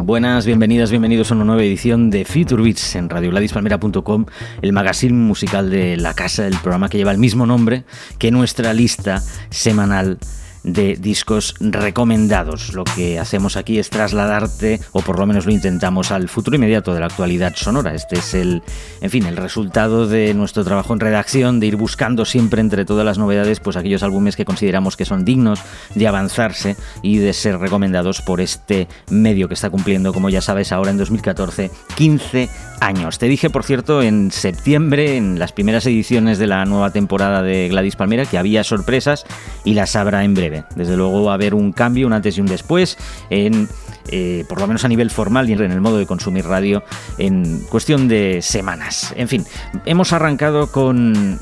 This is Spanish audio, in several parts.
Buenas, bienvenidas, bienvenidos a una nueva edición de Future Beats en radioladispalmera.com, el magazine musical de la casa, el programa que lleva el mismo nombre que nuestra lista semanal de discos recomendados. Lo que hacemos aquí es trasladarte, o por lo menos lo intentamos, al futuro inmediato de la actualidad sonora. Este es el, en fin, el resultado de nuestro trabajo en redacción, de ir buscando siempre entre todas las novedades, pues aquellos álbumes que consideramos que son dignos de avanzarse y de ser recomendados por este medio que está cumpliendo, como ya sabes, ahora en 2014, 15 años. Te dije, por cierto, en septiembre, en las primeras ediciones de la nueva temporada de Gladys Palmera, que había sorpresas y las habrá en breve. Desde luego va a haber un cambio, un antes y un después, en, eh, por lo menos a nivel formal y en el modo de consumir radio, en cuestión de semanas. En fin, hemos arrancado con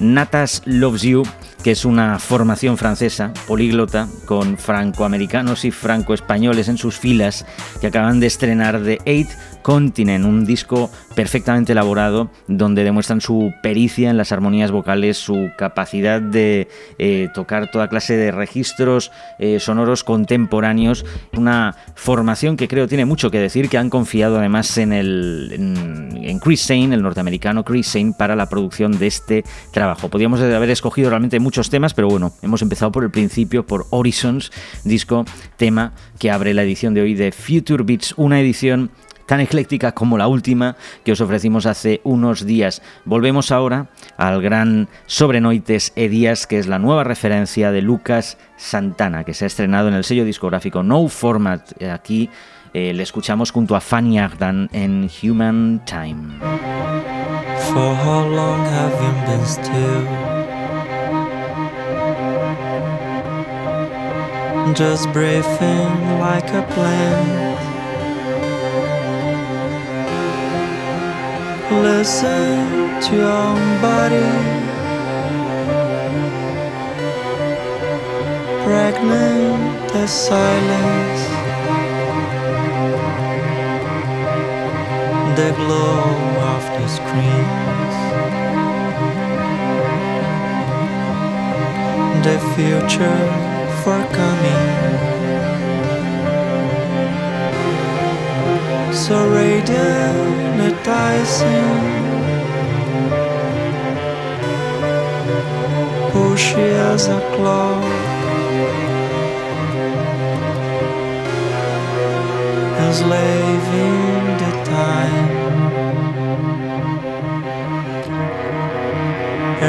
Natas Loves You que es una formación francesa, políglota, con francoamericanos y francoespañoles en sus filas, que acaban de estrenar The Eight Continent, un disco perfectamente elaborado donde demuestran su pericia en las armonías vocales, su capacidad de eh, tocar toda clase de registros eh, sonoros contemporáneos, una formación que creo tiene mucho que decir, que han confiado además en, el, en, Chris Sane, el norteamericano Chris Sane, para la producción de este trabajo. Podríamos haber escogido realmente muchos temas, pero bueno, hemos empezado por el principio, por Horizons, disco, tema que abre la edición de hoy de Future Beats, una edición tan ecléctica como la última que os ofrecimos hace unos días. Volvemos ahora al gran Sobrenoites Edías, que es la nueva referencia de Lucas Santana, que se ha estrenado en el sello discográfico No Format. Aquí eh, le escuchamos junto a Fanny Agdan en Human Time. For how long have you been still? Just breathing like a. Listen to your body. Pregnant the silence. The glow of the screens. The future for coming. so radiant enticing Pushy as a clock. Enslaving the time.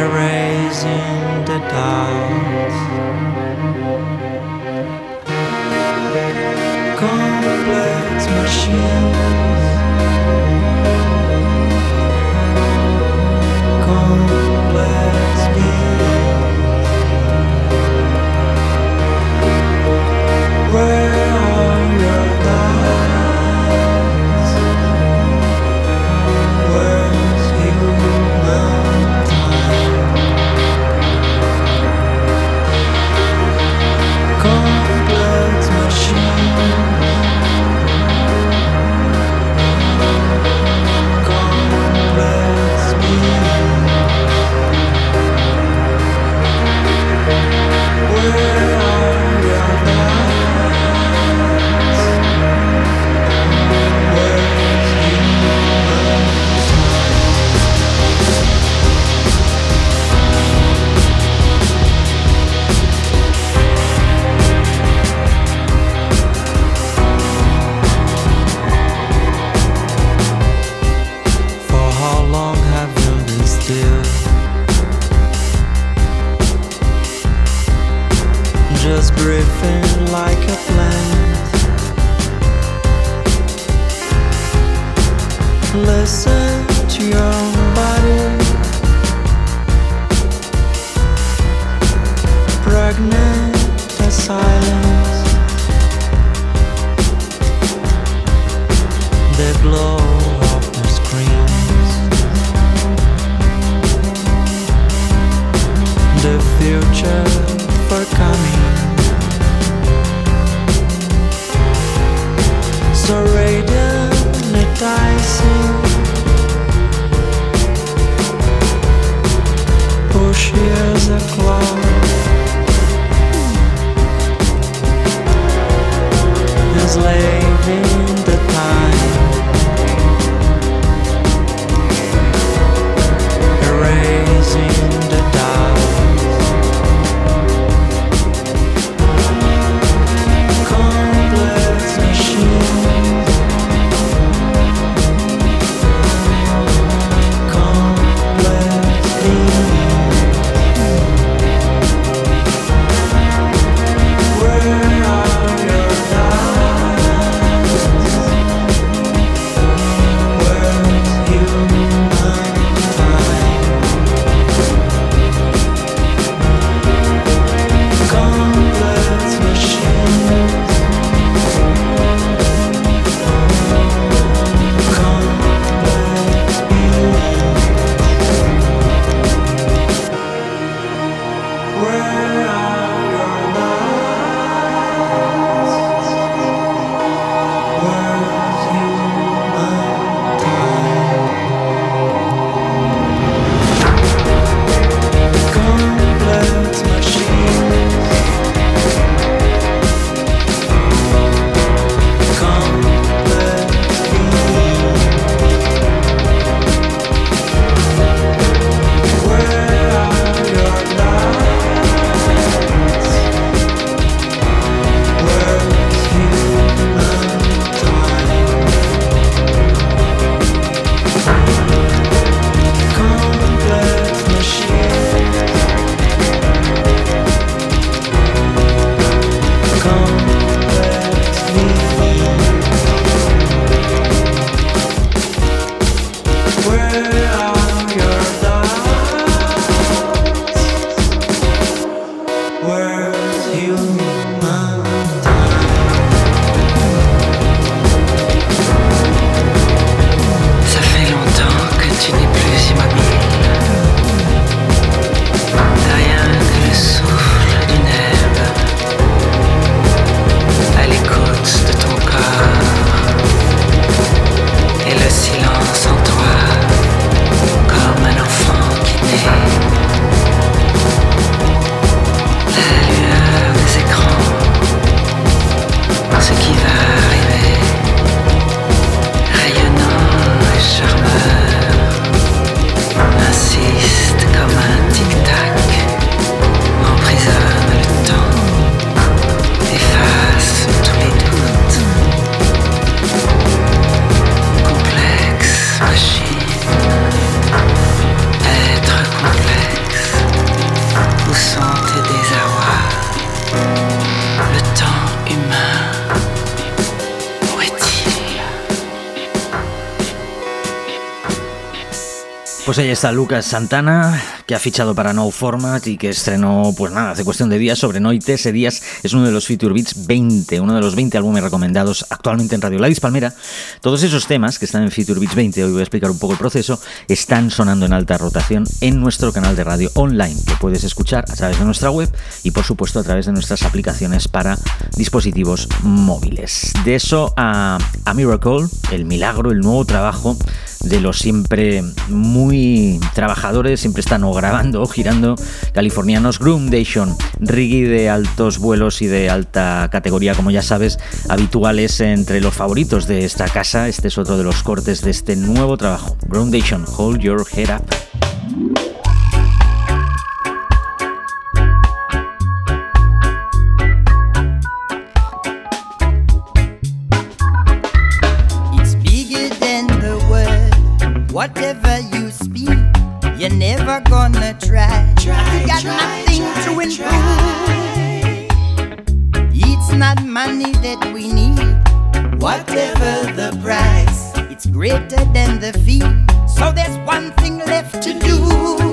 Erasing the doubts. Complex machines Pues ahí está Lucas Santana, que ha fichado para No Format y que estrenó, pues nada, hace cuestión de días sobre Noite. Ese días es uno de los Future Beats 20, uno de los 20 álbumes recomendados actualmente en Radio Ladis Palmera. Todos esos temas que están en Future Beats 20, hoy voy a explicar un poco el proceso, están sonando en alta rotación en nuestro canal de radio online, que puedes escuchar a través de nuestra web y por supuesto a través de nuestras aplicaciones para dispositivos móviles. De eso a Miracle, el milagro, el nuevo trabajo de los siempre muy trabajadores, siempre están o grabando o girando californianos Groomdation, reggae de altos vuelos y de alta categoría, como ya sabes, habituales entre los favoritos de esta casa. Este es otro de los cortes de este nuevo trabajo. Groundation, Hold Your Head Up. Never gonna try. try you got try, nothing try, to improve. It's not money that we need. Whatever the price, it's greater than the fee. So there's one thing left to do.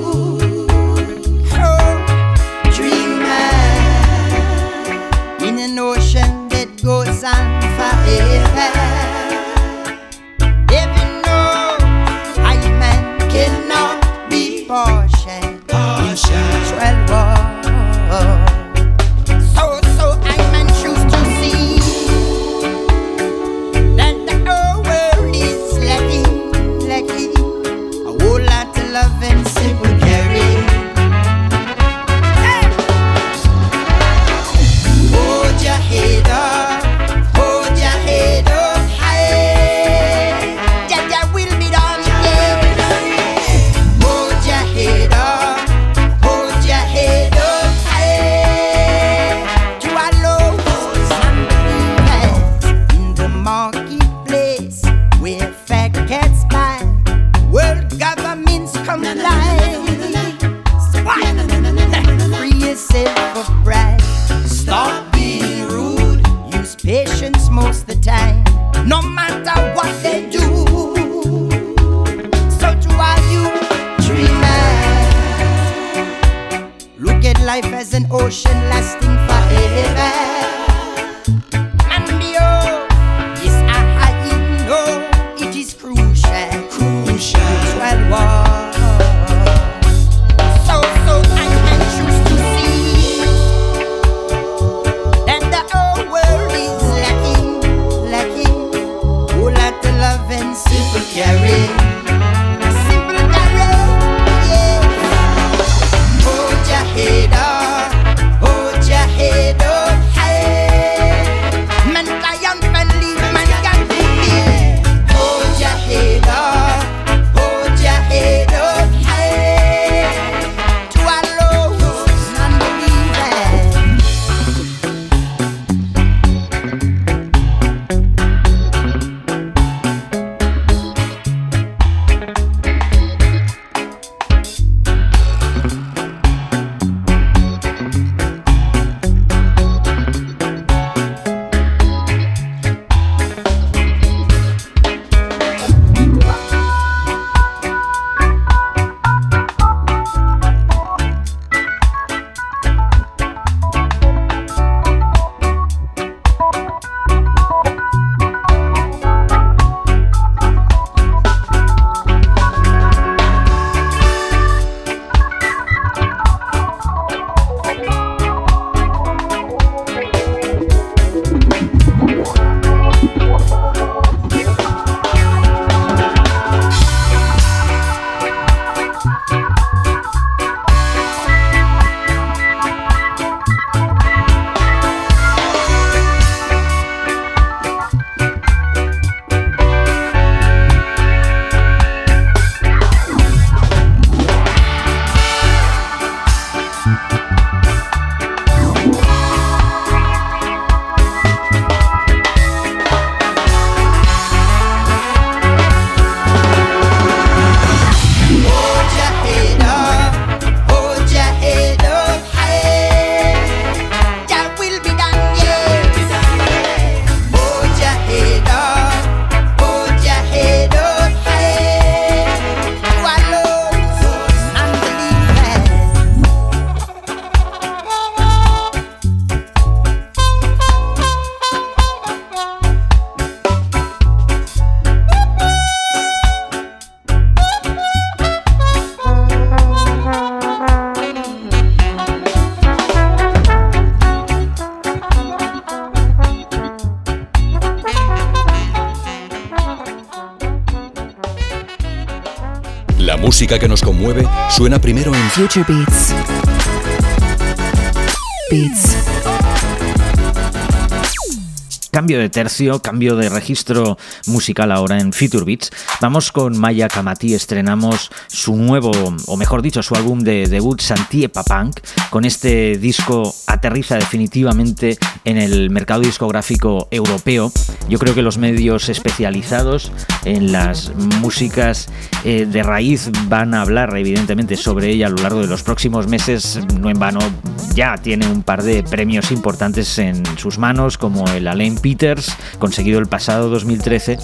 Que nos conmueve suena primero en Future Beats. Beats. Cambio de tercio, cambio de registro musical ahora en Future Beats. Vamos con Maya Kamati, estrenamos su nuevo, o mejor dicho, su álbum de debut Santie Papunk. Con este disco aterriza definitivamente en el mercado discográfico europeo. Yo creo que los medios especializados en las músicas eh, de raíz van a hablar evidentemente sobre ella a lo largo de los próximos meses. No en vano ya tiene un par de premios importantes en sus manos como el Alain Peters, conseguido el pasado 2013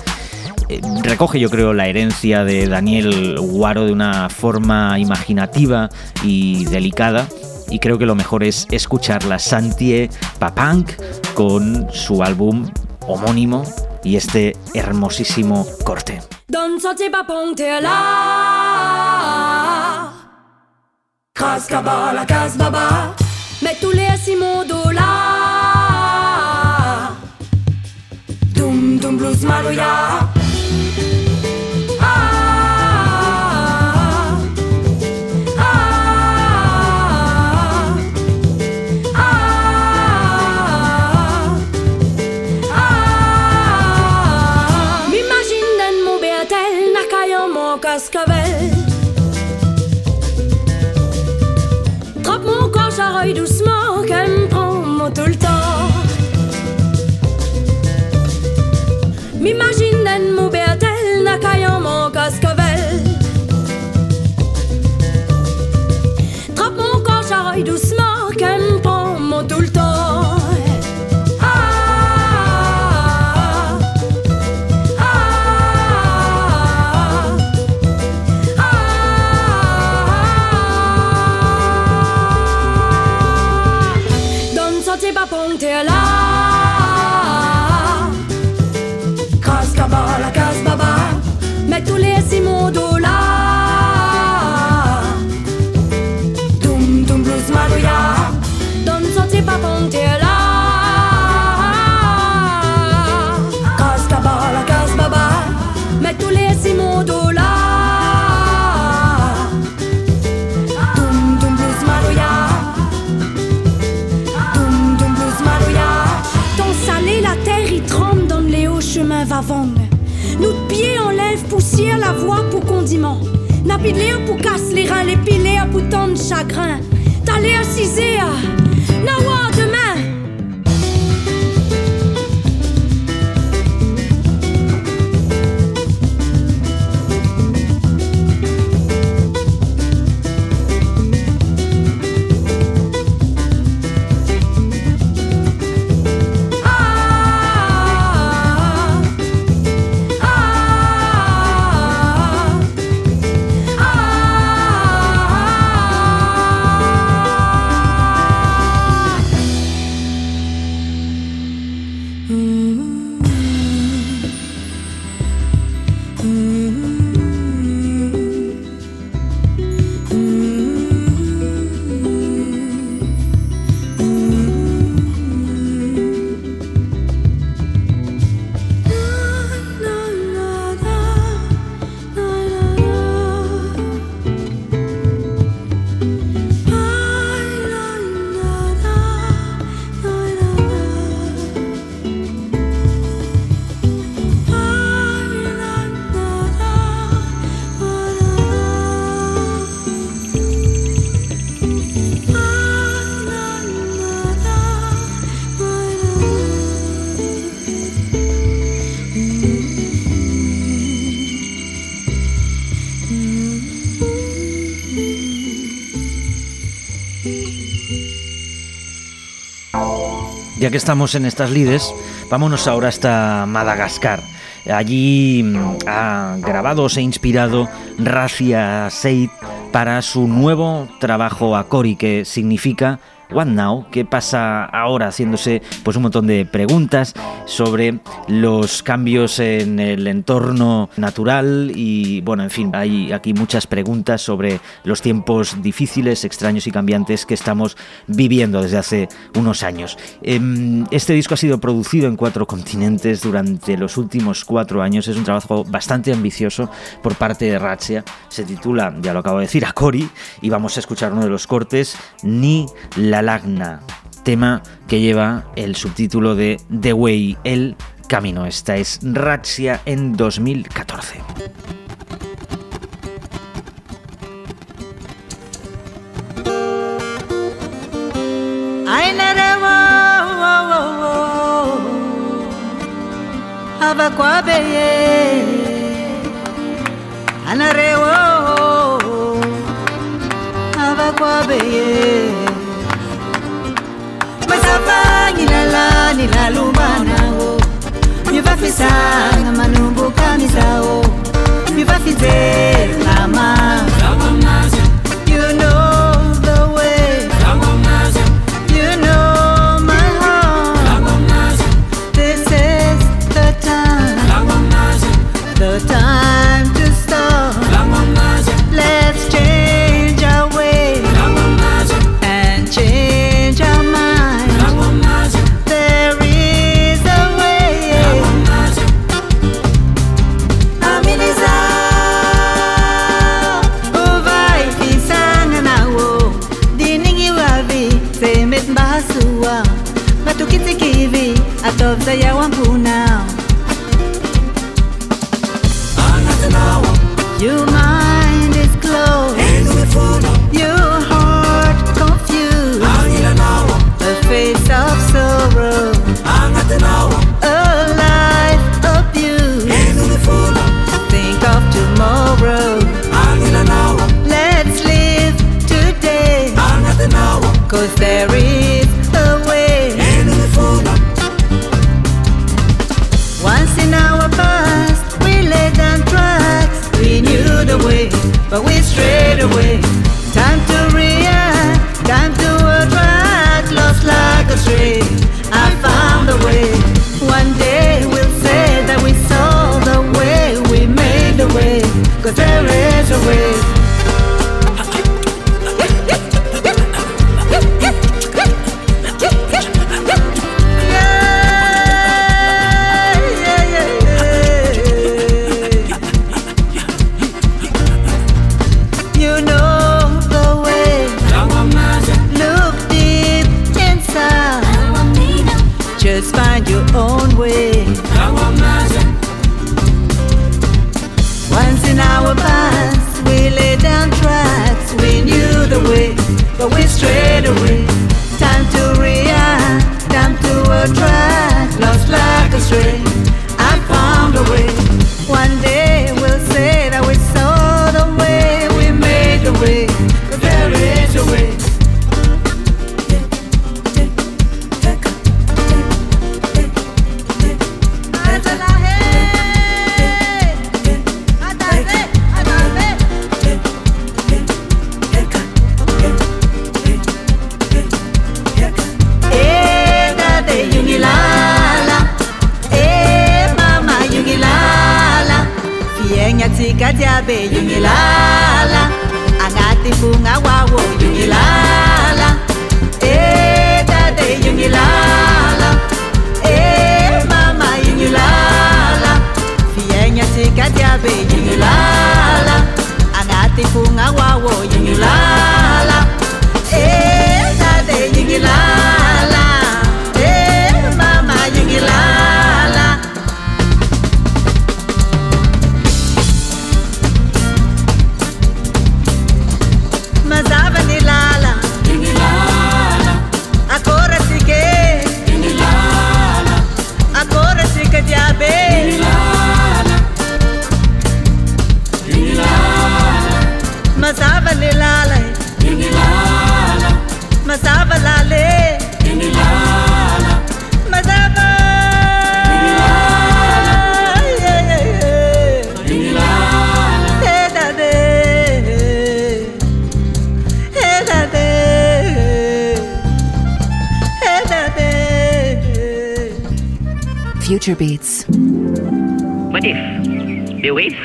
eh, recoge yo creo la herencia de Daniel Guaro de una forma imaginativa y delicada y creo que lo mejor es escuchar la Santie Papunk con su álbum homónimo y este hermosísimo corte. Blues maluya cascavel. Trappe mon corps, j'arrête doucement, qu'elle me prend tout le temps. Va Nous pieds enlève poussière, la voix pour condiment. Napidléa pour casse les reins, les pour tant de chagrin. T'allais assiser à Ya que estamos en estas lides, vámonos ahora hasta Madagascar. Allí mm, ha grabado, se ha inspirado Racia Seid para su nuevo trabajo Akori, que significa What Now, que pasa ahora haciéndose pues un montón de preguntas sobre los cambios en el entorno natural y bueno, en fin, hay aquí muchas preguntas sobre los tiempos difíciles, extraños y cambiantes que estamos viviendo desde hace unos años. Em, este disco ha sido producido en cuatro continentes durante los últimos cuatro años, es un trabajo bastante ambicioso por parte de Ratsia, se titula, ya lo acabo de decir, Akori y vamos a escuchar uno de los cortes, Ni la Alagna, tema que lleva el subtítulo de The Way, el camino. Esta es Ratsia en 2014. kwesavangilala nilalumbanago mivafisanga manumbukamizao mivafizelama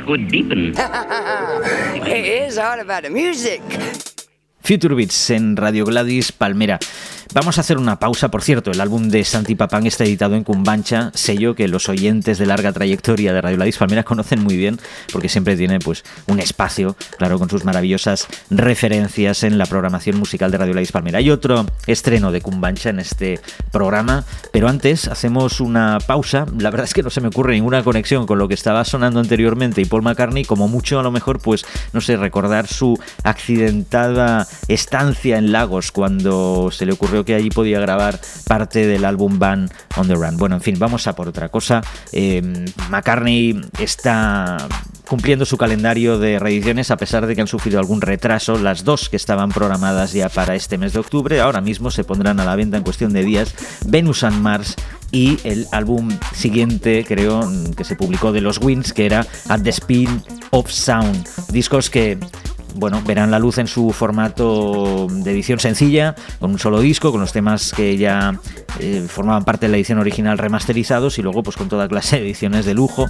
could deepen? it is all about the music. Future Beats en Radio Gladys Palmera. Vamos a hacer una pausa, por cierto, el álbum de Santi Papán está editado en Cumbancha, sello que los oyentes de larga trayectoria de Radio Gladys Palmera conocen muy bien, porque siempre tiene pues un espacio, claro, con sus maravillosas referencias en la programación musical de Radio Gladys Palmera. Hay otro estreno de Cumbancha en este programa, pero antes hacemos una pausa. La verdad es que no se me ocurre ninguna conexión con lo que estaba sonando anteriormente y Paul McCartney, como mucho a lo mejor, pues, no sé, recordar su accidentada estancia en Lagos cuando se le ocurrió que allí podía grabar parte del álbum Van on the Run. Bueno, en fin, vamos a por otra cosa. Eh, McCartney está cumpliendo su calendario de reediciones a pesar de que han sufrido algún retraso. Las dos que estaban programadas ya para este mes de octubre ahora mismo se pondrán a la venta en cuestión de días. Venus and Mars y el álbum siguiente, creo, que se publicó de los Wins, que era At the Speed of Sound. Discos que bueno, verán la luz en su formato de edición sencilla, con un solo disco, con los temas que ya eh, formaban parte de la edición original remasterizados y luego pues con toda clase de ediciones de lujo.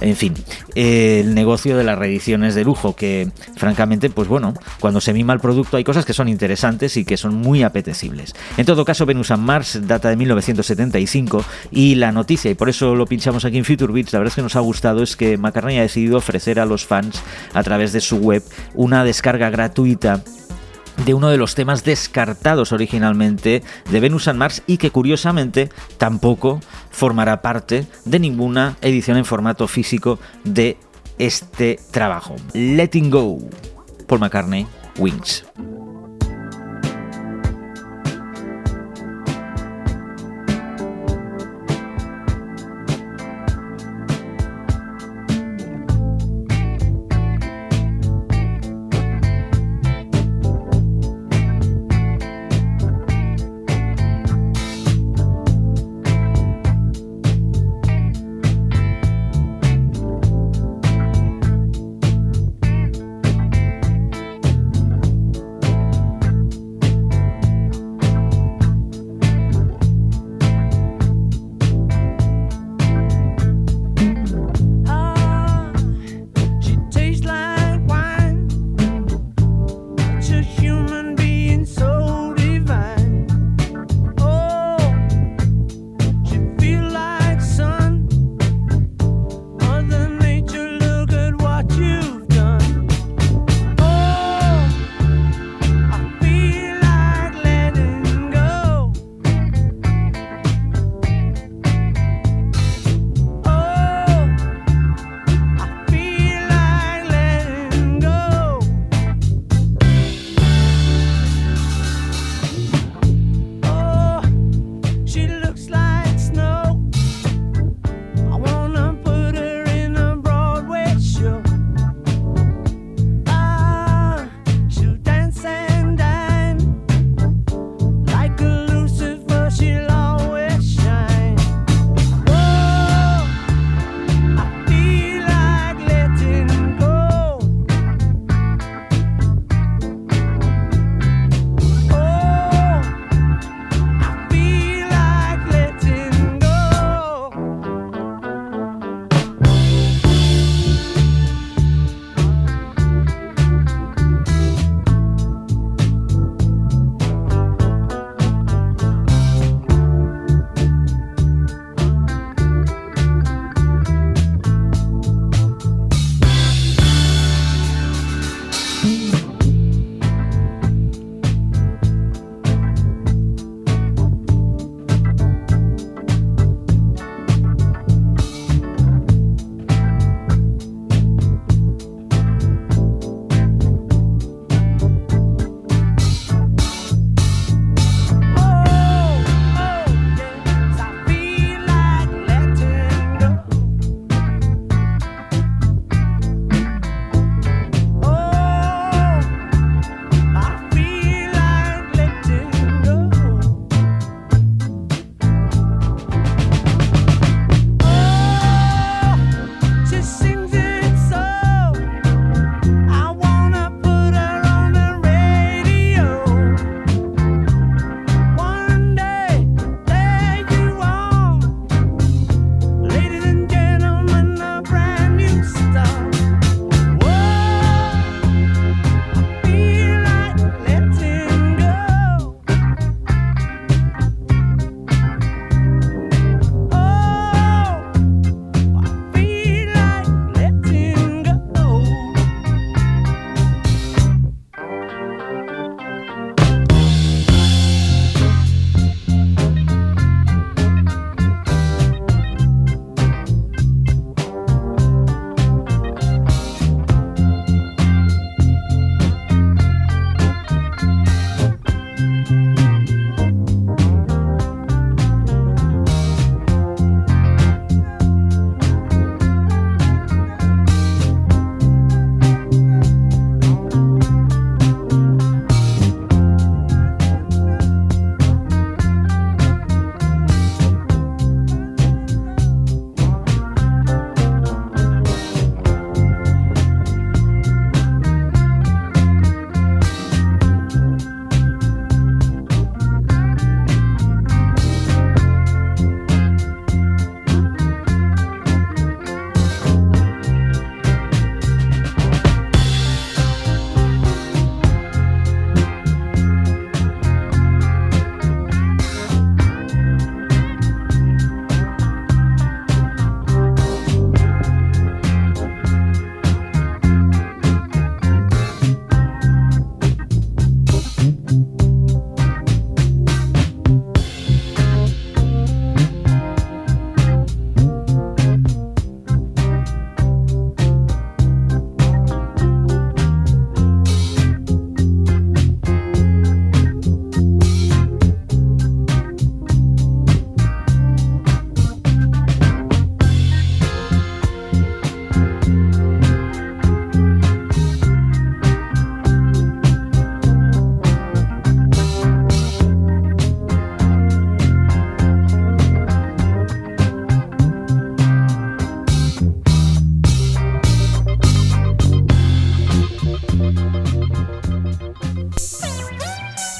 En fin, eh, el negocio de las reediciones de lujo, que francamente, pues bueno, cuando se mima el producto hay cosas que son interesantes y que son muy apetecibles. En todo caso, Venus and Mars data de 1975 y la noticia, y por eso lo pinchamos aquí en Future Beats, la verdad es que nos ha gustado, es que McCartney ha decidido ofrecer a los fans a través de su web una descarga gratuita de uno de los temas descartados originalmente de Venus and Mars y que curiosamente tampoco formará parte de ninguna edición en formato físico de este trabajo. Letting Go, Paul McCartney, Wings.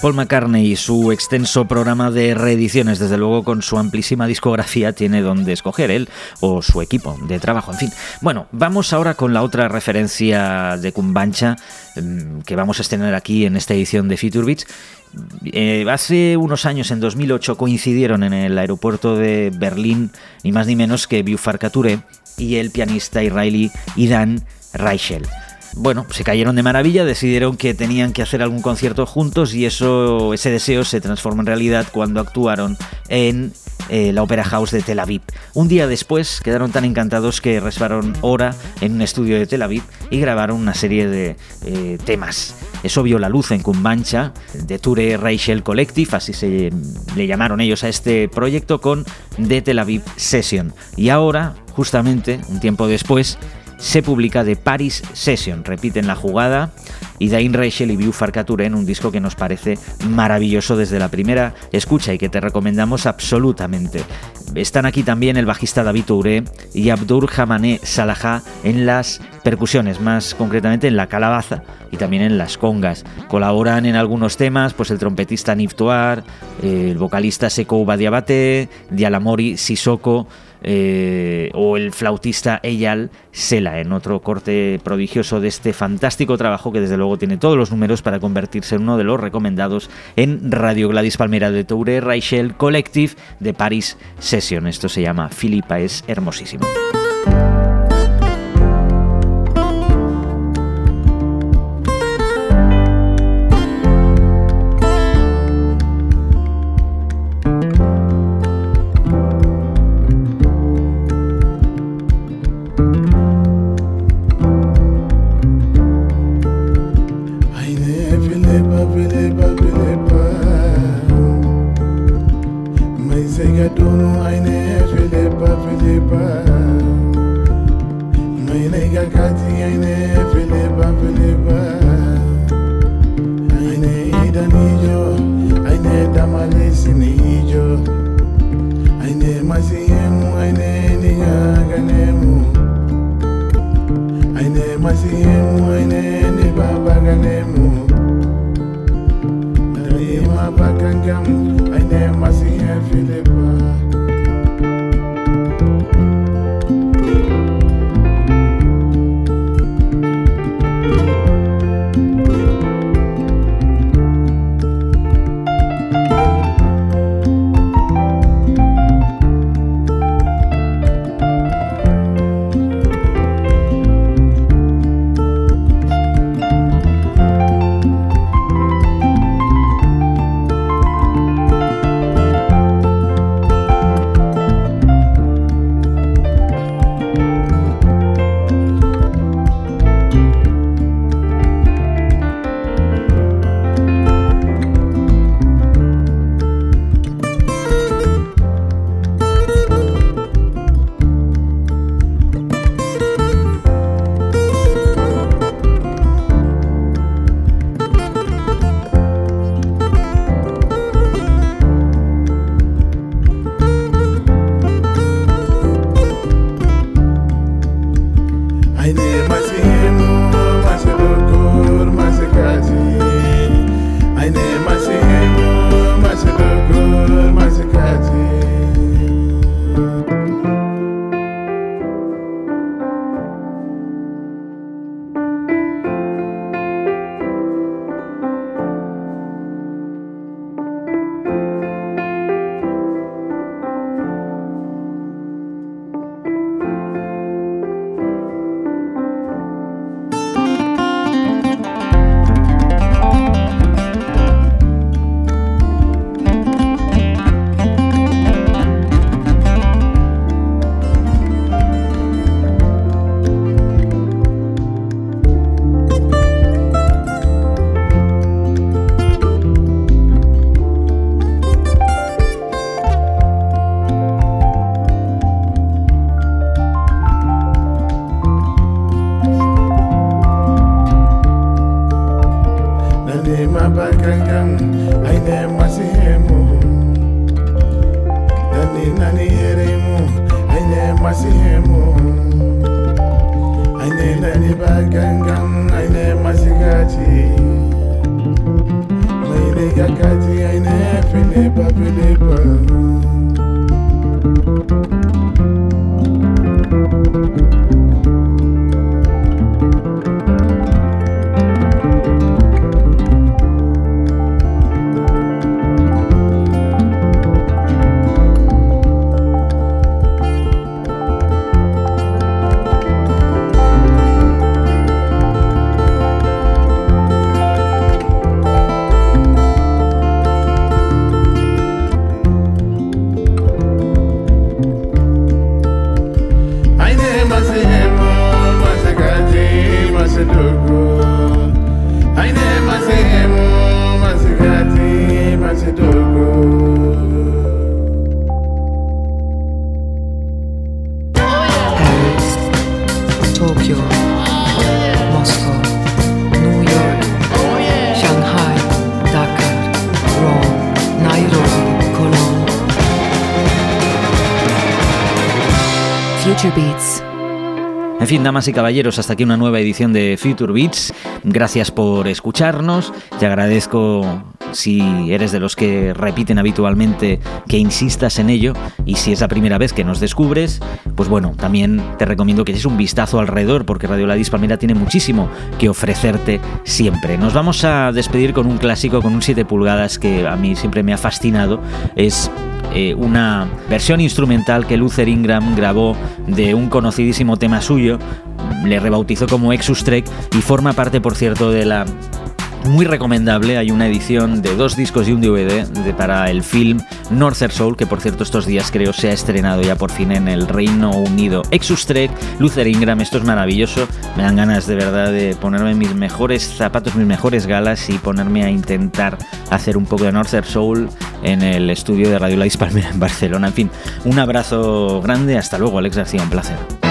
Paul McCartney y su extenso programa de reediciones, desde luego con su amplísima discografía, tiene donde escoger él o su equipo de trabajo. En fin, bueno, vamos ahora con la otra referencia de Kumbancha mm, que vamos a estrenar aquí en esta edición de Future Beats. Eh, hace unos años, en 2008, coincidieron en el aeropuerto de Berlín, ni más ni menos que Bufar Touré y el pianista israelí Idan Reichel bueno, se cayeron de maravilla, decidieron que tenían que hacer algún concierto juntos y eso, ese deseo se transformó en realidad cuando actuaron en eh, la Opera House de Tel Aviv. Un día después quedaron tan encantados que reservaron hora en un estudio de Tel Aviv y grabaron una serie de eh, temas. Eso vio la luz en Kumbancha, de Ture Rachel Collective, así se le llamaron ellos a este proyecto con The Tel Aviv Session. Y ahora, justamente, un tiempo después, se publica The Paris Session. Repiten la jugada y Dain Rachel y View en un disco que nos parece maravilloso desde la primera escucha y que te recomendamos absolutamente. Están aquí también el bajista David Touré y Abdur Hamané Salaha en las percusiones, más concretamente en la calabaza y también en las congas. Colaboran en algunos temas pues el trompetista Niftuar, el vocalista Seko Badiabate, Dialamori Sisoko, eh, o el flautista Eyal Sela, en otro corte prodigioso de este fantástico trabajo que desde luego tiene todos los números para convertirse en uno de los recomendados en Radio Gladys Palmera de Touré Rachel Collective de Paris Session. Esto se llama Filipa, es hermosísimo. bang, gang, gang. Future Beats. En fin, damas y caballeros, hasta aquí una nueva edición de Future Beats. Gracias por escucharnos. Te agradezco si eres de los que repiten habitualmente que insistas en ello y si es la primera vez que nos descubres, pues bueno, también te recomiendo que eches un vistazo alrededor porque Radio Ladis Palmera tiene muchísimo que ofrecerte siempre. Nos vamos a despedir con un clásico, con un 7 pulgadas que a mí siempre me ha fascinado. Es eh, una versión instrumental que Luther Ingram grabó de un conocidísimo tema suyo, le rebautizó como Exus Trek y forma parte, por cierto, de la muy recomendable. Hay una edición de dos discos y un DVD de- para el film Northern Soul, que por cierto estos días creo se ha estrenado ya por fin en el Reino Unido. Exus Trek, Luther Ingram, esto es maravilloso. Me dan ganas de verdad de ponerme mis mejores zapatos, mis mejores galas y ponerme a intentar hacer un poco de Northern Soul en el estudio de Radio La Palmera en Barcelona. En fin, un abrazo grande. Hasta luego, Alex García, un placer.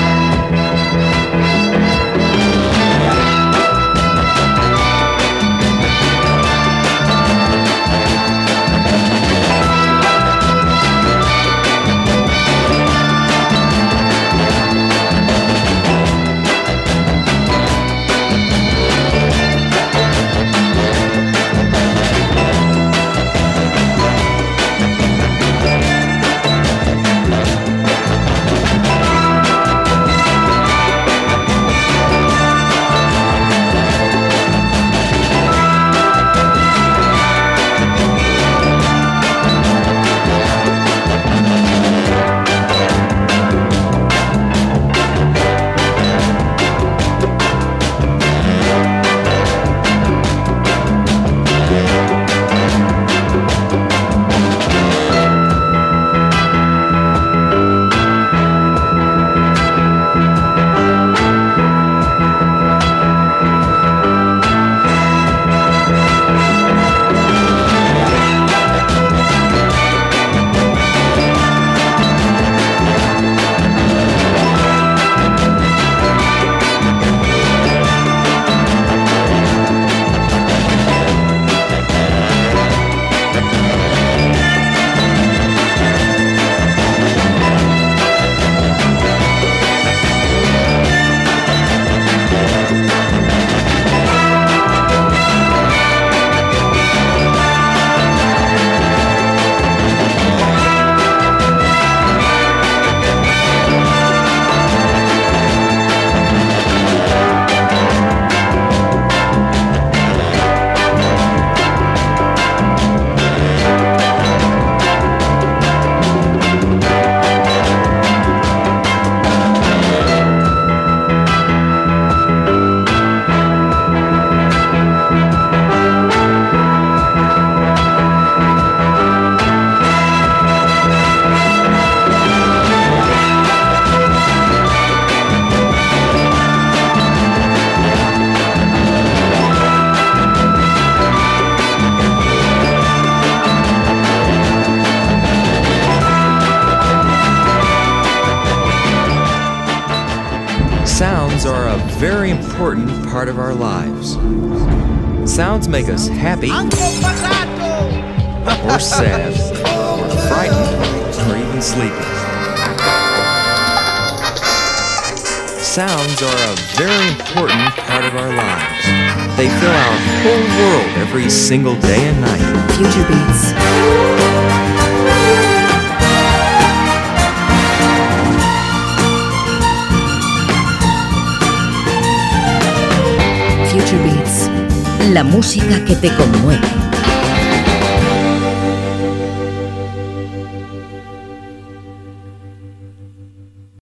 Single day and night. Future Beats. Future Beats. La música que te conmueve.